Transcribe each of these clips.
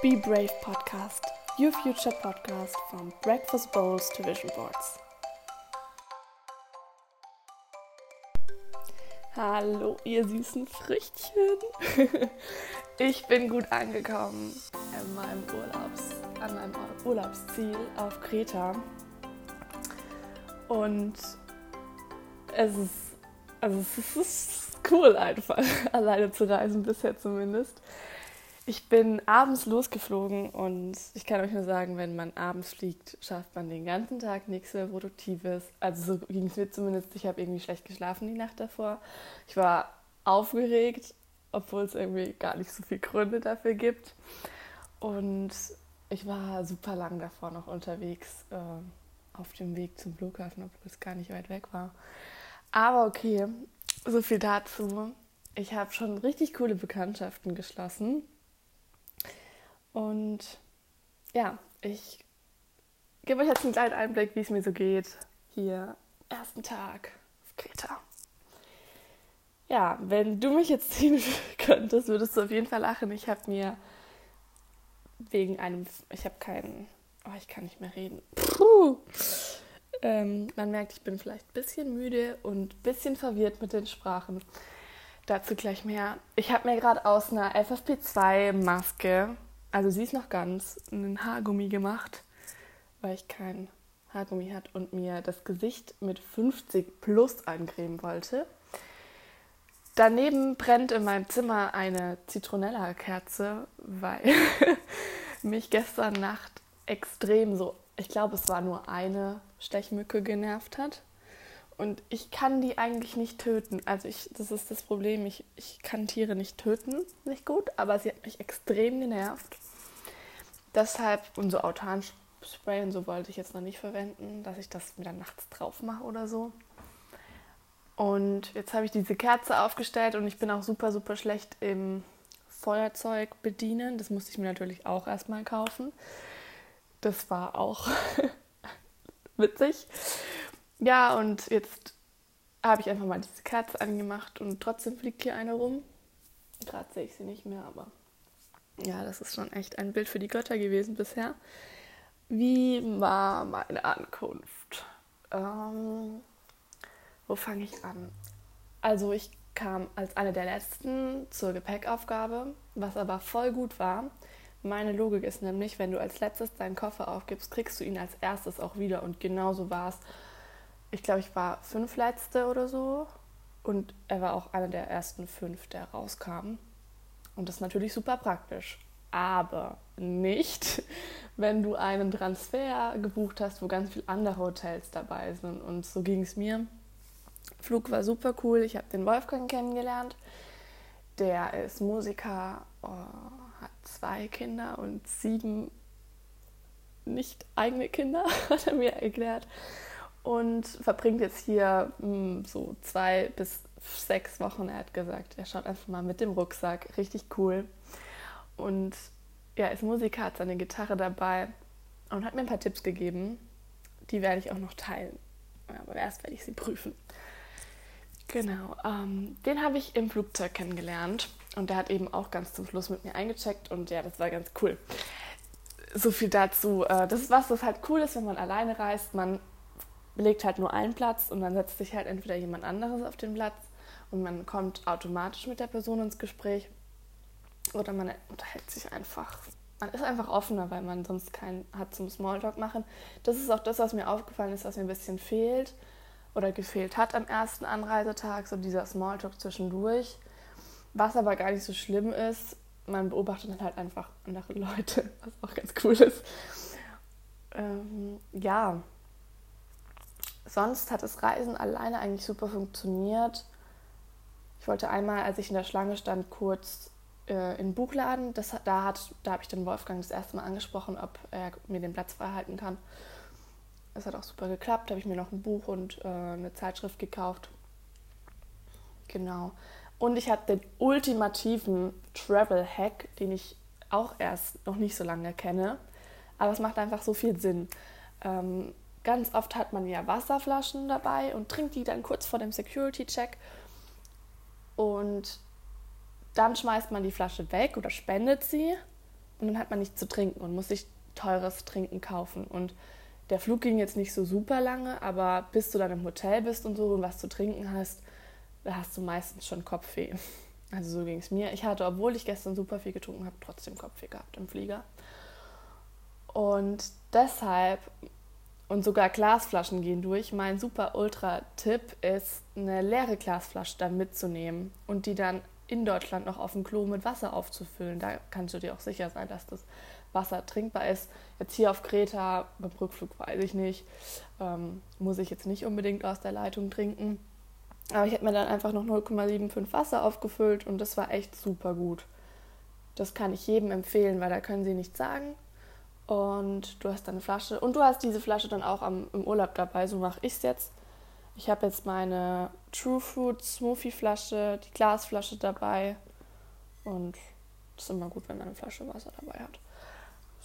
Be Brave Podcast, your future podcast from breakfast bowls to vision boards. Hallo, ihr süßen Früchtchen. Ich bin gut angekommen in meinem Urlaubs, an meinem Urlaubsziel auf Kreta. Und es ist, also es ist cool einfach, alleine zu reisen, bisher zumindest. Ich bin abends losgeflogen und ich kann euch nur sagen, wenn man abends fliegt, schafft man den ganzen Tag nichts mehr Produktives. Also so ging es mir zumindest. Ich habe irgendwie schlecht geschlafen die Nacht davor. Ich war aufgeregt, obwohl es irgendwie gar nicht so viele Gründe dafür gibt. Und ich war super lang davor noch unterwegs äh, auf dem Weg zum Flughafen, obwohl es gar nicht weit weg war. Aber okay, so viel dazu. Ich habe schon richtig coole Bekanntschaften geschlossen und ja, ich gebe euch jetzt einen kleinen Einblick, wie es mir so geht. Hier, ersten Tag auf Kreta. Ja, wenn du mich jetzt sehen könntest, würdest du auf jeden Fall lachen. Ich habe mir wegen einem, ich habe keinen, oh, ich kann nicht mehr reden. Ähm, man merkt, ich bin vielleicht ein bisschen müde und ein bisschen verwirrt mit den Sprachen. Dazu gleich mehr. Ich habe mir gerade aus einer FFP2-Maske also sie ist noch ganz, einen Haargummi gemacht, weil ich kein Haargummi hatte und mir das Gesicht mit 50 plus eincremen wollte. Daneben brennt in meinem Zimmer eine Zitronella-Kerze, weil mich gestern Nacht extrem so, ich glaube, es war nur eine Stechmücke genervt hat. Und ich kann die eigentlich nicht töten. Also ich, das ist das Problem. Ich, ich kann Tiere nicht töten, nicht gut, aber sie hat mich extrem genervt. Deshalb, und so Autanspray und so wollte ich jetzt noch nicht verwenden, dass ich das wieder nachts drauf mache oder so. Und jetzt habe ich diese Kerze aufgestellt und ich bin auch super, super schlecht im Feuerzeug bedienen. Das musste ich mir natürlich auch erstmal kaufen. Das war auch witzig. Ja, und jetzt habe ich einfach mal diese Kerze angemacht und trotzdem fliegt hier eine rum. Gerade sehe ich sie nicht mehr, aber ja, das ist schon echt ein Bild für die Götter gewesen bisher. Wie war meine Ankunft? Ähm, wo fange ich an? Also ich kam als eine der letzten zur Gepäckaufgabe, was aber voll gut war. Meine Logik ist nämlich, wenn du als letztes deinen Koffer aufgibst, kriegst du ihn als erstes auch wieder. Und genauso war es ich glaube, ich war fünf letzte oder so. Und er war auch einer der ersten fünf, der rauskam. Und das ist natürlich super praktisch. Aber nicht, wenn du einen Transfer gebucht hast, wo ganz viele andere Hotels dabei sind. Und so ging es mir. Flug war super cool. Ich habe den Wolfgang kennengelernt. Der ist Musiker, oh, hat zwei Kinder und sieben nicht eigene Kinder, hat er mir erklärt und verbringt jetzt hier mh, hm, so zwei bis sechs Wochen. Er hat gesagt, er schaut einfach mal mit dem Rucksack. Richtig cool. Und ja, ist Musiker, hat seine Gitarre dabei und hat mir ein paar Tipps gegeben. Die werde ich auch noch teilen. Aber erst werde ich sie prüfen. Genau, ähm, den habe ich im Flugzeug kennengelernt und der hat eben auch ganz zum Schluss mit mir eingecheckt und ja, das war ganz cool. So viel dazu. Äh, das ist was, das halt cool ist, wenn man alleine reist. Man belegt halt nur einen Platz und dann setzt sich halt entweder jemand anderes auf den Platz und man kommt automatisch mit der Person ins Gespräch oder man unterhält sich einfach. Man ist einfach offener, weil man sonst keinen hat zum Smalltalk machen. Das ist auch das, was mir aufgefallen ist, was mir ein bisschen fehlt oder gefehlt hat am ersten Anreisetag, so dieser Smalltalk zwischendurch. Was aber gar nicht so schlimm ist, man beobachtet dann halt einfach andere Leute, was auch ganz cool ist. Ähm, ja, sonst hat das Reisen alleine eigentlich super funktioniert. Ich wollte einmal, als ich in der Schlange stand, kurz äh, in den Buchladen. Das, da da habe ich dann Wolfgang das erste Mal angesprochen, ob er mir den Platz frei halten kann. Es hat auch super geklappt. Habe ich mir noch ein Buch und äh, eine Zeitschrift gekauft. Genau. Und ich hatte den ultimativen Travel-Hack, den ich auch erst noch nicht so lange kenne. Aber es macht einfach so viel Sinn. Ähm, Ganz oft hat man ja Wasserflaschen dabei und trinkt die dann kurz vor dem Security-Check. Und dann schmeißt man die Flasche weg oder spendet sie. und dann hat man nichts zu trinken und muss sich teures Trinken kaufen. Und der Flug ging jetzt nicht so super lange, aber bis du dann im Hotel bist und so und was zu trinken hast, da hast du meistens schon Kopfweh. Also so ging es mir. Ich hatte, obwohl ich gestern super viel getrunken habe, trotzdem Kopfweh gehabt im Flieger. Und deshalb, und sogar Glasflaschen gehen durch, mein super Ultra-Tipp ist, eine leere Glasflasche dann mitzunehmen und die dann in Deutschland noch auf dem Klo mit Wasser aufzufüllen. Da kannst du dir auch sicher sein, dass das Wasser trinkbar ist. Jetzt hier auf Kreta, beim Rückflug weiß ich nicht, ähm, muss ich jetzt nicht unbedingt aus der Leitung trinken. Aber ich habe mir dann einfach noch 0,75 Wasser aufgefüllt und das war echt super gut. Das kann ich jedem empfehlen, weil da können sie nichts sagen. Und du hast dann eine Flasche. Und du hast diese Flasche dann auch am, im Urlaub dabei. So mache ich es jetzt. Ich habe jetzt meine True Fruit Smoothie Flasche, die Glasflasche dabei. Und es ist immer gut, wenn man eine Flasche Wasser dabei hat.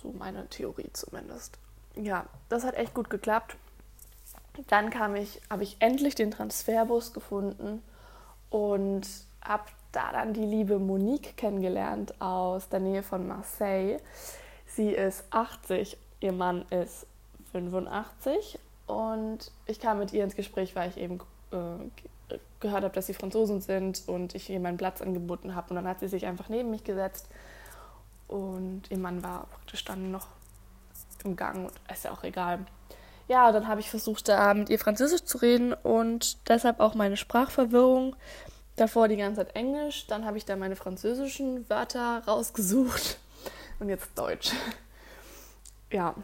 So meine Theorie zumindest. Ja, das hat echt gut geklappt. Dann kam ich, habe ich endlich den Transferbus gefunden und habe da dann die liebe Monique kennengelernt aus der Nähe von Marseille. Sie ist 80, ihr Mann ist 85 und ich kam mit ihr ins Gespräch, weil ich eben äh, gehört habe, dass sie Franzosen sind und ich ihr meinen Platz angeboten habe. Und dann hat sie sich einfach neben mich gesetzt und ihr Mann war praktisch dann noch im Gang und ist ja auch egal. Ja, dann habe ich versucht, da mit ihr Französisch zu reden und deshalb auch meine Sprachverwirrung. Davor die ganze Zeit Englisch, dann habe ich da meine französischen Wörter rausgesucht und jetzt Deutsch. Ja,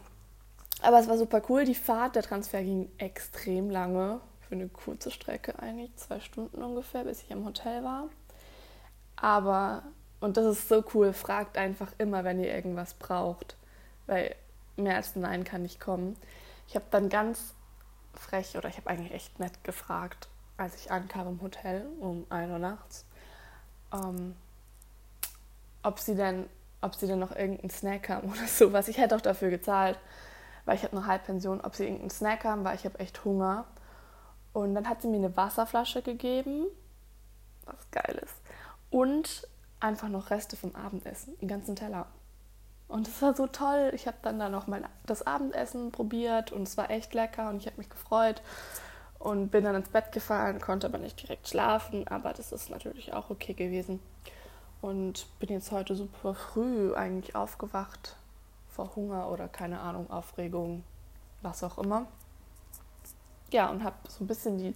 aber es war super cool. Die Fahrt, der Transfer ging extrem lange. Für eine kurze Strecke eigentlich, zwei Stunden ungefähr, bis ich im Hotel war. Aber und das ist so cool. Fragt einfach immer, wenn ihr irgendwas braucht. Weil mehr als Nein kann nicht kommen. Ich habe dann ganz frech oder ich habe eigentlich echt nett gefragt, als ich ankam im Hotel um 1 Uhr nachts, ähm, ob sie denn, ob sie denn noch irgendeinen Snack haben oder sowas. Ich hätte auch dafür gezahlt, weil ich habe eine Halbpension, ob sie irgendeinen Snack haben, weil ich habe echt Hunger. Und dann hat sie mir eine Wasserflasche gegeben, was geil ist. Und einfach noch Reste vom Abendessen, einen ganzen Teller. Und es war so toll. Ich habe dann da noch mal das Abendessen probiert und es war echt lecker und ich habe mich gefreut und bin dann ins Bett gefallen, konnte aber nicht direkt schlafen, aber das ist natürlich auch okay gewesen. Und bin jetzt heute super früh eigentlich aufgewacht vor Hunger oder keine Ahnung, Aufregung, was auch immer. Ja, und habe so ein bisschen die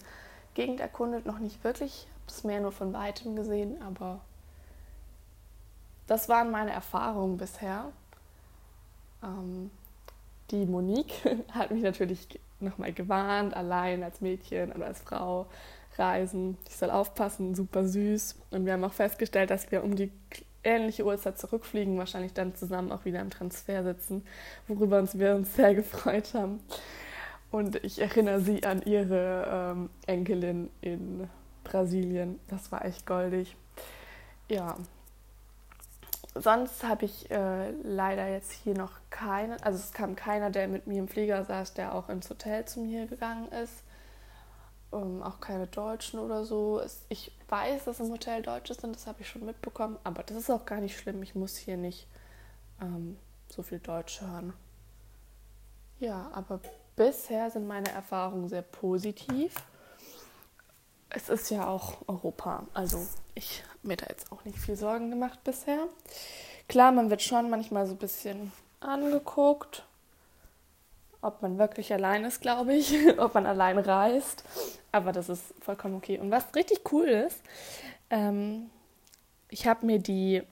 Gegend erkundet, noch nicht wirklich, habe es mehr nur von weitem gesehen, aber das waren meine Erfahrungen bisher. Ähm, die Monique hat mich natürlich nochmal gewarnt, allein als Mädchen oder als Frau reisen. Ich soll aufpassen, super süß. Und wir haben auch festgestellt, dass wir um die ähnliche Uhrzeit zurückfliegen, wahrscheinlich dann zusammen auch wieder im Transfer sitzen, worüber uns wir uns sehr gefreut haben. Und ich erinnere sie an ihre ähm, Enkelin in Brasilien. Das war echt goldig. Ja, sonst habe ich äh, leider jetzt hier noch keinen, also es kam keiner, der mit mir im Flieger saß, der auch ins Hotel zu mir gegangen ist. Ähm, auch keine Deutschen oder so. Es, ich weiß, dass im Hotel Deutsche sind, das habe ich schon mitbekommen, aber das ist auch gar nicht schlimm. Ich muss hier nicht ähm, so viel Deutsch hören. Ja, aber bisher sind meine Erfahrungen sehr positiv. Es ist ja auch Europa, also ich mir da jetzt auch nicht viel Sorgen gemacht bisher. Klar, man wird schon manchmal so ein bisschen angeguckt, ob man wirklich allein ist, glaube ich, ob man allein reist. Aber das ist vollkommen okay. Und was richtig cool ist, ähm, ich habe mir die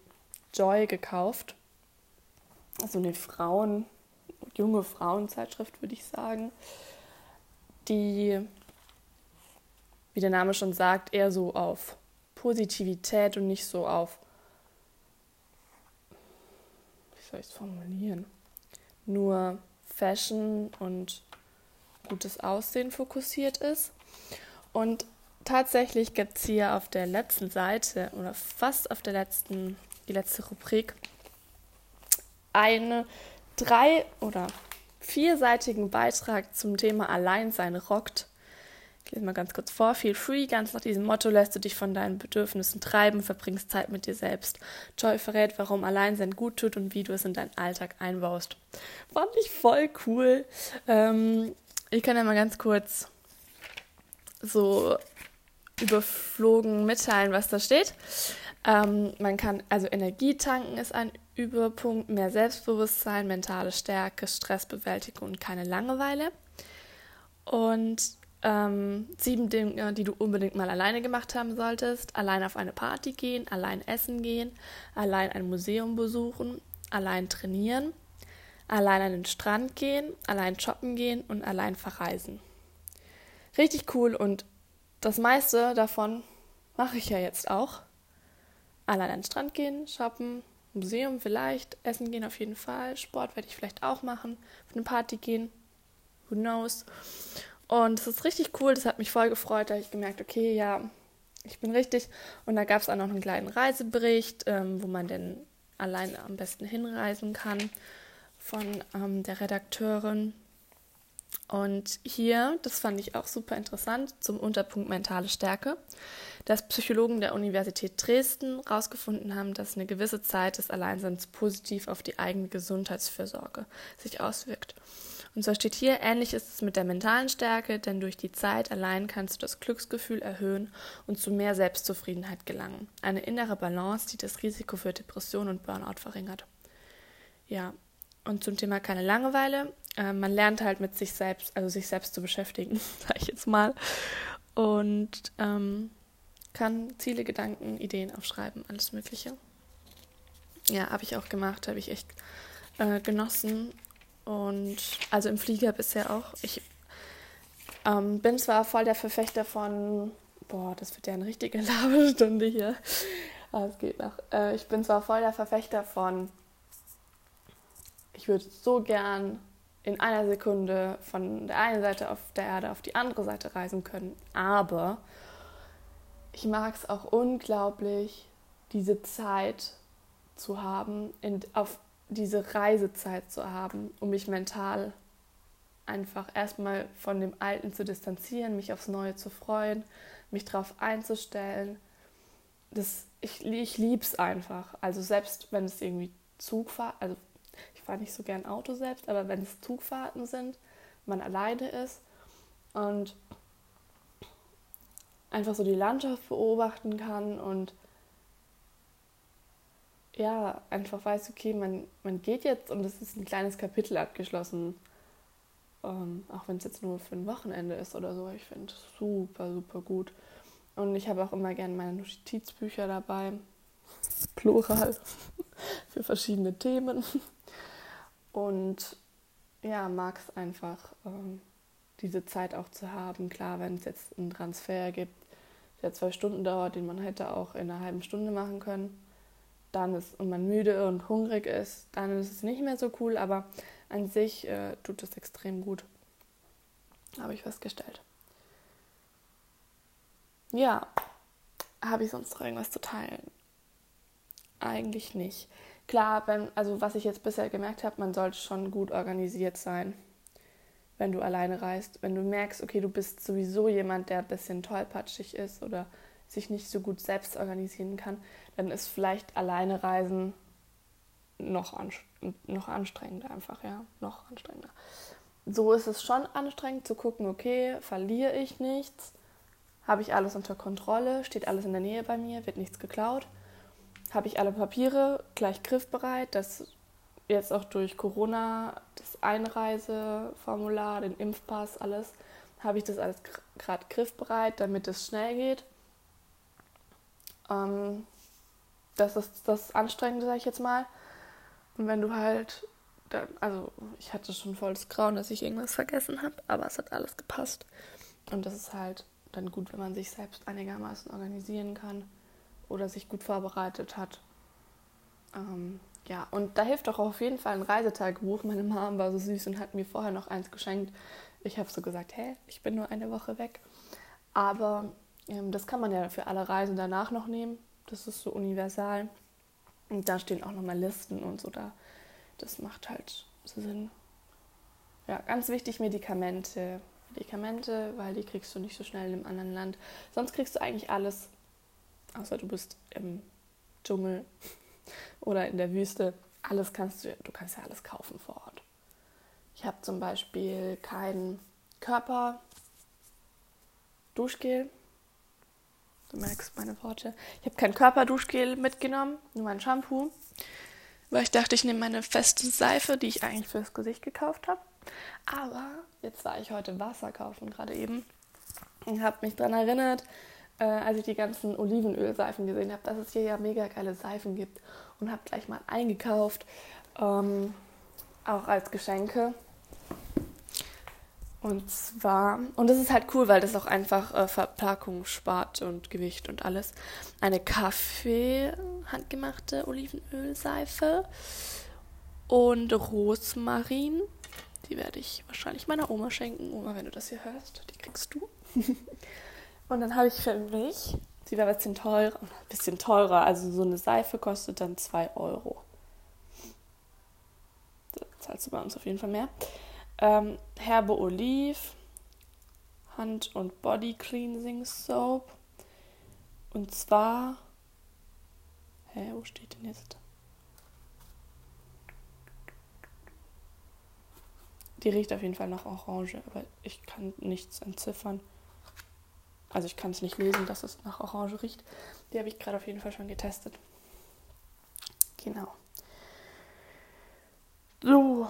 Joy gekauft. Also eine Frauen, junge Frauenzeitschrift, würde ich sagen. Die, wie der Name schon sagt, eher so auf Positivität und nicht so auf, wie soll ich es formulieren, nur Fashion und gutes Aussehen fokussiert ist. Und tatsächlich gibt es hier auf der letzten Seite oder fast auf der letzten, die letzte Rubrik, eine drei- oder vierseitigen Beitrag zum Thema Alleinsein rockt Ich lese mal ganz kurz vor. Feel free, ganz nach diesem Motto lässt du dich von deinen Bedürfnissen treiben, verbringst Zeit mit dir selbst. Joy verrät, warum Alleinsein gut tut und wie du es in deinen Alltag einbaust. Fand ich voll cool. Ähm, ich kann ja mal ganz kurz so überflogen mitteilen, was da steht. Ähm, man kann, also Energie tanken ist ein Überpunkt, mehr Selbstbewusstsein, mentale Stärke, Stressbewältigung und keine Langeweile. Und ähm, sieben Dinge, die du unbedingt mal alleine gemacht haben solltest. Allein auf eine Party gehen, allein essen gehen, allein ein Museum besuchen, allein trainieren, allein an den Strand gehen, allein shoppen gehen und allein verreisen. Richtig cool und das meiste davon mache ich ja jetzt auch. Allein an den Strand gehen, shoppen, Museum vielleicht, essen gehen auf jeden Fall, Sport werde ich vielleicht auch machen, auf eine Party gehen, who knows. Und es ist richtig cool, das hat mich voll gefreut, da habe ich gemerkt, okay, ja, ich bin richtig. Und da gab es auch noch einen kleinen Reisebericht, ähm, wo man denn allein am besten hinreisen kann von ähm, der Redakteurin. Und hier, das fand ich auch super interessant, zum Unterpunkt mentale Stärke, dass Psychologen der Universität Dresden herausgefunden haben, dass eine gewisse Zeit des Alleinseins positiv auf die eigene Gesundheitsfürsorge sich auswirkt. Und so steht hier, ähnlich ist es mit der mentalen Stärke, denn durch die Zeit allein kannst du das Glücksgefühl erhöhen und zu mehr Selbstzufriedenheit gelangen. Eine innere Balance, die das Risiko für Depression und Burnout verringert. Ja, und zum Thema keine Langeweile. Äh, man lernt halt mit sich selbst, also sich selbst zu beschäftigen, sage ich jetzt mal. Und ähm, kann Ziele, Gedanken, Ideen aufschreiben, alles Mögliche. Ja, habe ich auch gemacht, habe ich echt äh, genossen. Und also im Flieger bisher auch. Ich ähm, bin zwar voll der Verfechter von, boah, das wird ja eine richtige Labestunde hier. Aber es geht noch. Äh, ich bin zwar voll der Verfechter von ich würde so gern in einer Sekunde von der einen Seite auf der Erde auf die andere Seite reisen können. Aber ich mag es auch unglaublich, diese Zeit zu haben, in, auf diese Reisezeit zu haben, um mich mental einfach erstmal von dem Alten zu distanzieren, mich aufs Neue zu freuen, mich darauf einzustellen. Das, ich ich liebe es einfach. Also selbst wenn es irgendwie Zugfahrt, also ich fahre nicht so gern Auto selbst, aber wenn es Zugfahrten sind, man alleine ist und einfach so die Landschaft beobachten kann und ja, einfach weiß, okay, man, man geht jetzt und es ist ein kleines Kapitel abgeschlossen. Ähm, auch wenn es jetzt nur für ein Wochenende ist oder so. Ich finde es super, super gut. Und ich habe auch immer gerne meine Notizbücher dabei. Plural. für verschiedene Themen. Und ja, mag es einfach, ähm, diese Zeit auch zu haben. Klar, wenn es jetzt einen Transfer gibt, der zwei Stunden dauert, den man hätte auch in einer halben Stunde machen können, dann ist und man müde und hungrig ist, dann ist es nicht mehr so cool, aber an sich äh, tut es extrem gut. Habe ich festgestellt. Ja, habe ich sonst noch irgendwas zu teilen? Eigentlich nicht. Klar, wenn, also was ich jetzt bisher gemerkt habe, man sollte schon gut organisiert sein, wenn du alleine reist. Wenn du merkst, okay, du bist sowieso jemand, der ein bisschen tollpatschig ist oder sich nicht so gut selbst organisieren kann, dann ist vielleicht alleine reisen noch, noch anstrengender einfach, ja, noch anstrengender. So ist es schon anstrengend zu gucken, okay, verliere ich nichts, habe ich alles unter Kontrolle, steht alles in der Nähe bei mir, wird nichts geklaut habe ich alle Papiere gleich griffbereit, dass jetzt auch durch Corona das Einreiseformular, den Impfpass, alles, habe ich das alles gerade griffbereit, damit es schnell geht. Ähm, das ist das Anstrengende, sage ich jetzt mal. Und wenn du halt, dann, also ich hatte schon volles Grauen, dass ich irgendwas vergessen habe, aber es hat alles gepasst. Und das ist halt dann gut, wenn man sich selbst einigermaßen organisieren kann oder sich gut vorbereitet hat. Ähm, ja, und da hilft auch auf jeden Fall ein Reisetagebuch. Meine Mom war so süß und hat mir vorher noch eins geschenkt. Ich habe so gesagt, hä, ich bin nur eine Woche weg. Aber das kann man ja für alle Reisen danach noch nehmen. Das ist so universal. Und da stehen auch nochmal Listen und so da. Das macht halt Sinn. Ja, ganz wichtig, Medikamente Medikamente, weil die kriegst du nicht so schnell in einem anderen Land. Sonst kriegst du eigentlich alles, außer du bist im Dschungel oder in der Wüste. Alles kannst du, du kannst ja alles kaufen vor Ort. Ich habe zum Beispiel kein Körper-Duschgel. Du merkst meine Worte. Ich habe kein Körperduschgel mitgenommen, nur mein Shampoo. Weil ich dachte, ich nehme meine feste Seife, die ich eigentlich fürs Gesicht gekauft habe. Aber jetzt war ich heute Wasser kaufen, gerade eben. Und habe mich daran erinnert, äh, als ich die ganzen Olivenölseifen gesehen habe, dass es hier ja mega geile Seifen gibt. Und habe gleich mal eingekauft. Ähm, auch als Geschenke. Und zwar, und das ist halt cool, weil das auch einfach äh, Verpackung spart und Gewicht und alles. Eine Kaffee handgemachte Olivenölseife und Rosmarin. Die werde ich wahrscheinlich meiner Oma schenken. Oma, wenn du das hier hörst, die kriegst du. und dann habe ich für mich, die wäre ein bisschen teurer, ein bisschen teurer, also so eine Seife kostet dann 2 Euro. Da zahlst du bei uns auf jeden Fall mehr. Ähm, Herbe Oliv, Hand- und Body Cleansing Soap. Und zwar. Hä, wo steht denn jetzt? Die riecht auf jeden Fall nach Orange, aber ich kann nichts entziffern. Also ich kann es nicht lesen, dass es nach Orange riecht. Die habe ich gerade auf jeden Fall schon getestet. Genau. So,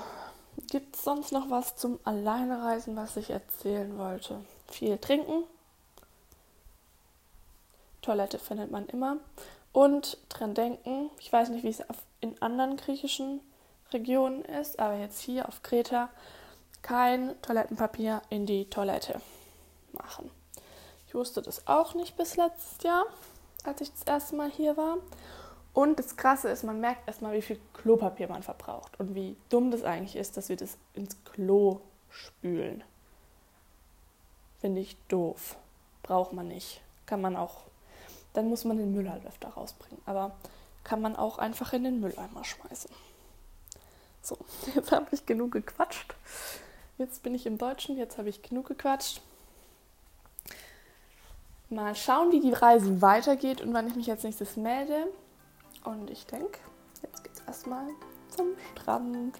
Gibt es sonst noch was zum Alleinereisen, was ich erzählen wollte? Viel trinken. Toilette findet man immer. Und dran denken, ich weiß nicht, wie es in anderen griechischen Regionen ist, aber jetzt hier auf Kreta kein Toilettenpapier in die Toilette machen. Ich wusste das auch nicht bis letztes Jahr, als ich das erste Mal hier war. Und das Krasse ist, man merkt erstmal, wie viel Klopapier man verbraucht und wie dumm das eigentlich ist, dass wir das ins Klo spülen. Finde ich doof. Braucht man nicht. Kann man auch. Dann muss man den Müll halt öfter rausbringen. Aber kann man auch einfach in den Mülleimer schmeißen. So, jetzt habe ich genug gequatscht. Jetzt bin ich im Deutschen, jetzt habe ich genug gequatscht. Mal schauen, wie die Reise weitergeht und wann ich mich als nächstes melde. Und ich denke, jetzt geht's erstmal zum Strand.